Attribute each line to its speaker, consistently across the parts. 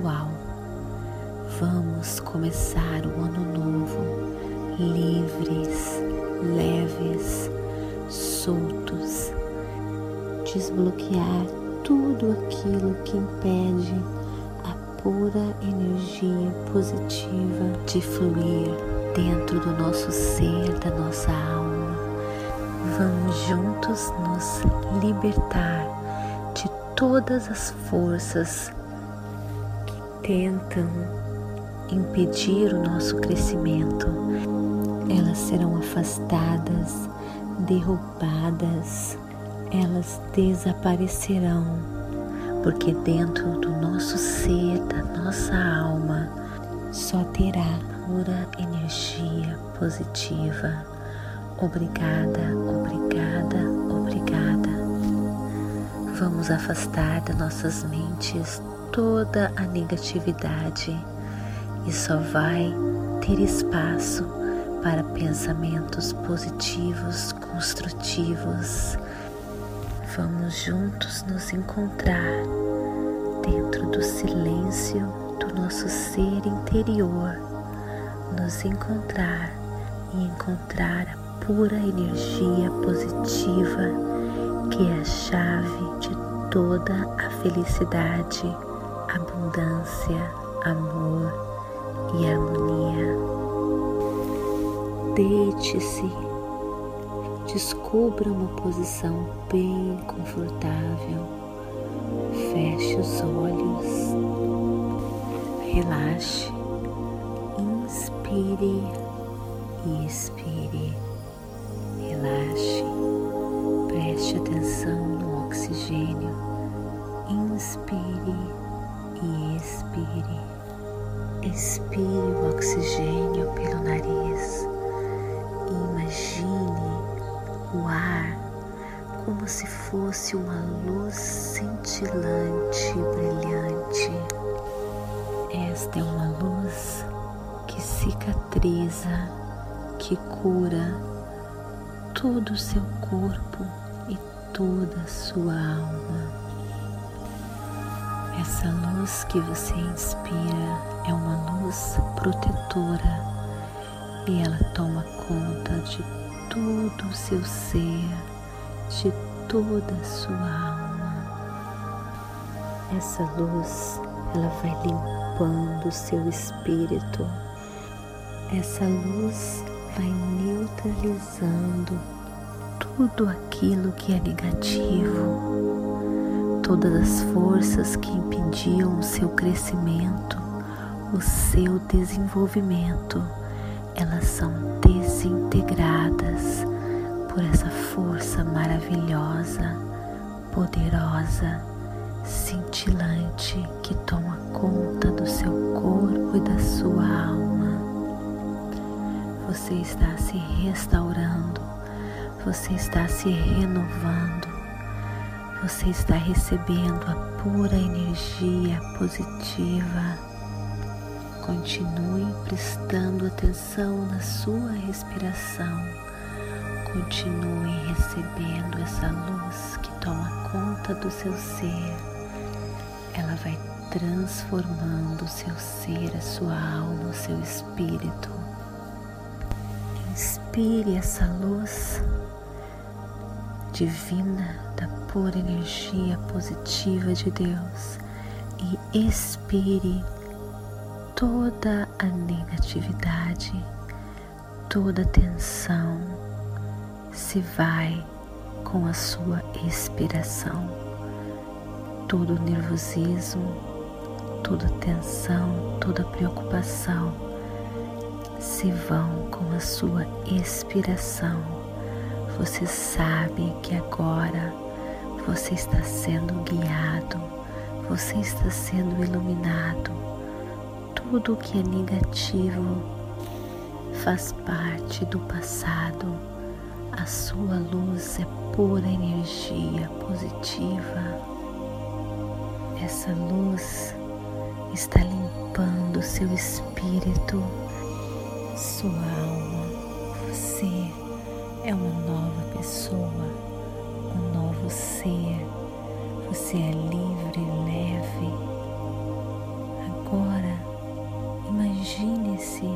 Speaker 1: Espiritual. Vamos começar o ano novo livres, leves, soltos, desbloquear tudo aquilo que impede a pura energia positiva de fluir dentro do nosso ser, da nossa alma vamos juntos nos libertar de todas as forças tentam impedir o nosso crescimento. Elas serão afastadas, derrubadas, elas desaparecerão, porque dentro do nosso ser, da nossa alma, só terá pura energia positiva Obrigada, obrigada, Vamos afastar das nossas mentes toda a negatividade e só vai ter espaço para pensamentos positivos, construtivos. Vamos juntos nos encontrar dentro do silêncio do nosso ser interior, nos encontrar e encontrar a pura energia positiva que é a chave de toda a felicidade, abundância, amor e harmonia. Deite-se, descubra uma posição bem confortável, feche os olhos, relaxe, inspire e expire preste atenção no oxigênio, inspire e expire. Expire o oxigênio pelo nariz e imagine o ar como se fosse uma luz cintilante e brilhante. Esta é uma luz que cicatriza, que cura todo o seu corpo toda a sua alma. Essa luz que você inspira é uma luz protetora e ela toma conta de todo o seu ser, de toda a sua alma. Essa luz, ela vai limpando o seu espírito. Essa luz vai neutralizando tudo aquilo que é negativo, todas as forças que impediam o seu crescimento, o seu desenvolvimento, elas são desintegradas por essa força maravilhosa, poderosa, cintilante que toma conta do seu corpo e da sua alma. Você está se restaurando, você está se renovando, você está recebendo a pura energia positiva. Continue prestando atenção na sua respiração. Continue recebendo essa luz que toma conta do seu ser. ela vai transformando o seu ser, a sua alma, o seu espírito. Inspire essa luz divina da pura energia positiva de Deus e expire toda a negatividade, toda a tensão se vai com a sua expiração. Todo o nervosismo, toda a tensão, toda a preocupação se vão com a sua expiração. Você sabe que agora você está sendo guiado, você está sendo iluminado. Tudo que é negativo faz parte do passado. A sua luz é pura energia positiva. Essa luz está limpando seu espírito, sua alma. Você é uma nova pessoa, um novo ser. Você é livre, leve. Agora, imagine-se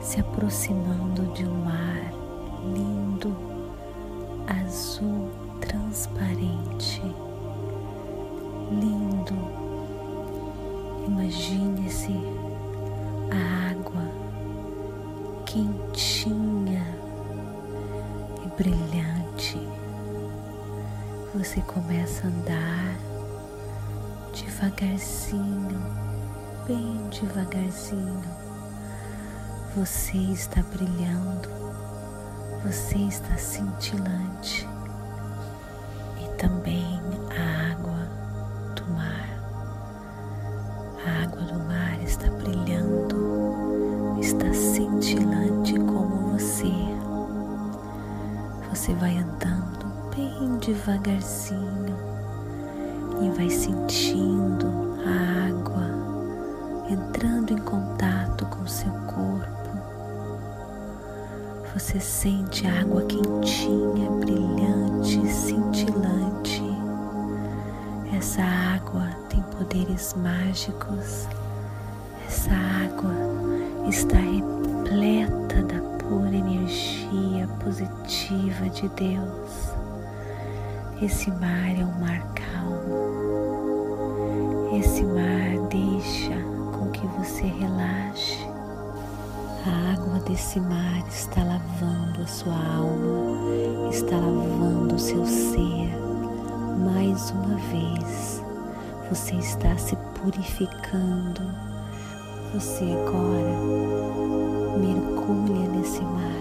Speaker 1: se aproximando de um mar lindo, azul transparente, lindo. Imagine-se a água quentinha e brilhante. Você começa a andar devagarzinho, bem devagarzinho. Você está brilhando, você está cintilante e também a Você vai andando bem devagarzinho e vai sentindo a água entrando em contato com seu corpo. Você sente a água quentinha, brilhante, cintilante. Essa água tem poderes mágicos. Essa água está repleta da pura energia positiva de Deus. Esse mar é um mar calmo. Esse mar deixa com que você relaxe. A água desse mar está lavando a sua alma, está lavando o seu ser. Mais uma vez, você está se purificando. Você agora mergulha nesse mar,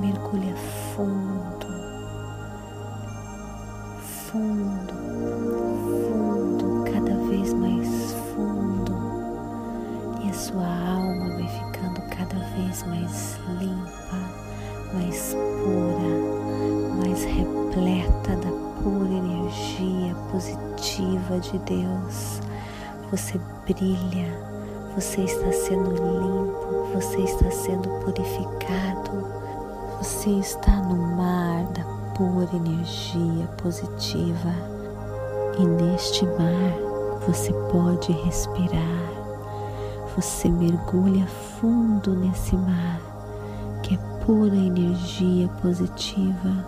Speaker 1: mergulha fundo, fundo, fundo, cada vez mais fundo, e a sua alma vai ficando cada vez mais limpa, mais pura, mais repleta da pura energia positiva de Deus. Você brilha, você está sendo limpo, você está sendo purificado, você está no mar da pura energia positiva. E neste mar você pode respirar. Você mergulha fundo nesse mar que é pura energia positiva.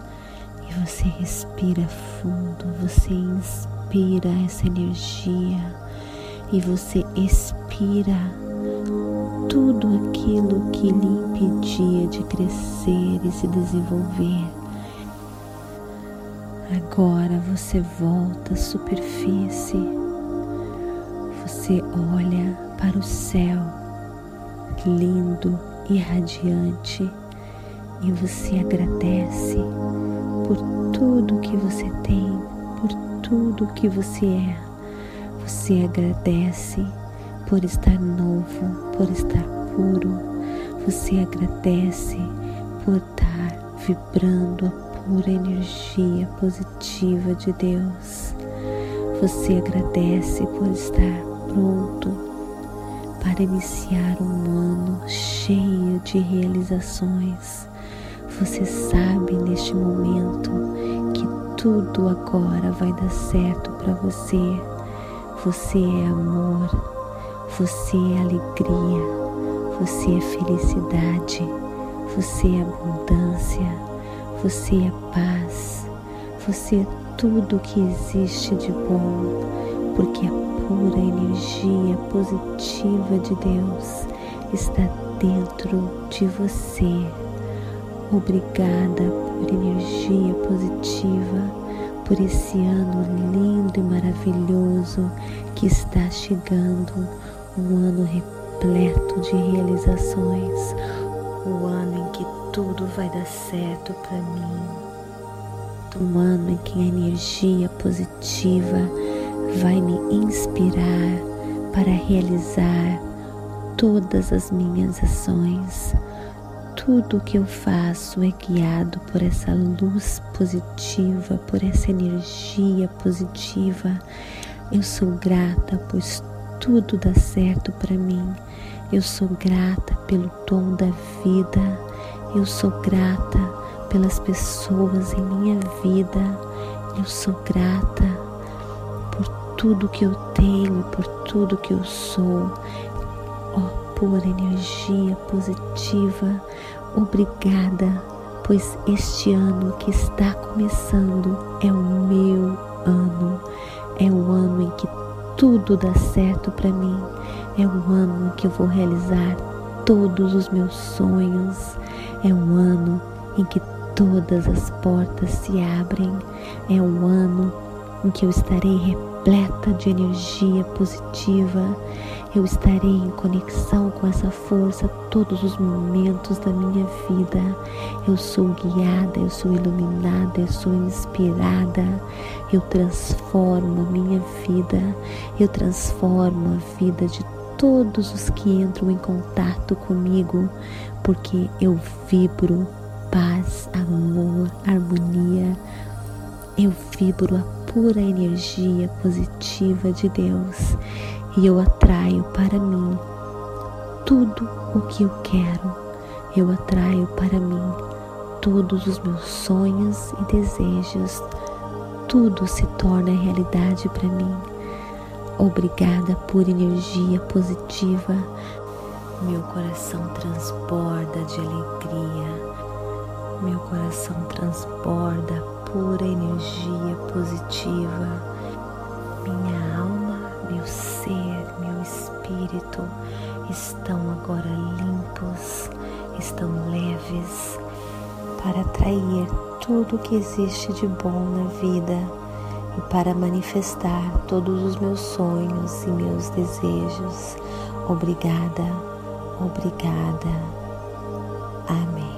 Speaker 1: E você respira fundo, você inspira essa energia. E você expira tudo aquilo que lhe impedia de crescer e se desenvolver. Agora você volta à superfície, você olha para o céu lindo e radiante e você agradece por tudo que você tem, por tudo que você é. Você agradece por estar novo, por estar puro. Você agradece por estar vibrando a pura energia positiva de Deus. Você agradece por estar pronto para iniciar um ano cheio de realizações. Você sabe neste momento que tudo agora vai dar certo para você. Você é amor, você é alegria, você é felicidade, você é abundância, você é paz, você é tudo que existe de bom, porque a pura energia positiva de Deus está dentro de você. Obrigada por energia positiva, por esse ano lindo e maravilhoso que está chegando, um ano repleto de realizações, o ano em que tudo vai dar certo para mim, um ano em que a energia positiva vai me inspirar para realizar todas as minhas ações. Tudo que eu faço é guiado por essa luz positiva, por essa energia positiva. Eu sou grata, pois tudo dá certo para mim. Eu sou grata pelo dom da vida. Eu sou grata pelas pessoas em minha vida. Eu sou grata por tudo que eu tenho, por tudo que eu sou oh, pura energia positiva, obrigada, pois este ano que está começando é o meu ano, é o ano em que tudo dá certo para mim, é o ano em que eu vou realizar todos os meus sonhos, é um ano em que todas as portas se abrem, é um ano em que eu estarei repleta de energia positiva, eu estarei em conexão com essa força todos os momentos da minha vida. Eu sou guiada, eu sou iluminada, eu sou inspirada. Eu transformo a minha vida, eu transformo a vida de todos os que entram em contato comigo, porque eu vibro paz, amor, harmonia. Eu vibro a pura energia positiva de Deus e eu atraio para mim tudo o que eu quero. Eu atraio para mim todos os meus sonhos e desejos. Tudo se torna realidade para mim. Obrigada por energia positiva. Meu coração transborda de alegria. Meu coração transborda pura energia positiva. Espírito estão agora limpos, estão leves para atrair tudo que existe de bom na vida e para manifestar todos os meus sonhos e meus desejos. Obrigada, obrigada. Amém.